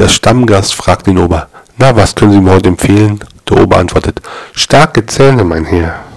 Der Stammgast fragt den Ober, na, was können Sie mir heute empfehlen? Der Ober antwortet, starke Zähne, mein Herr.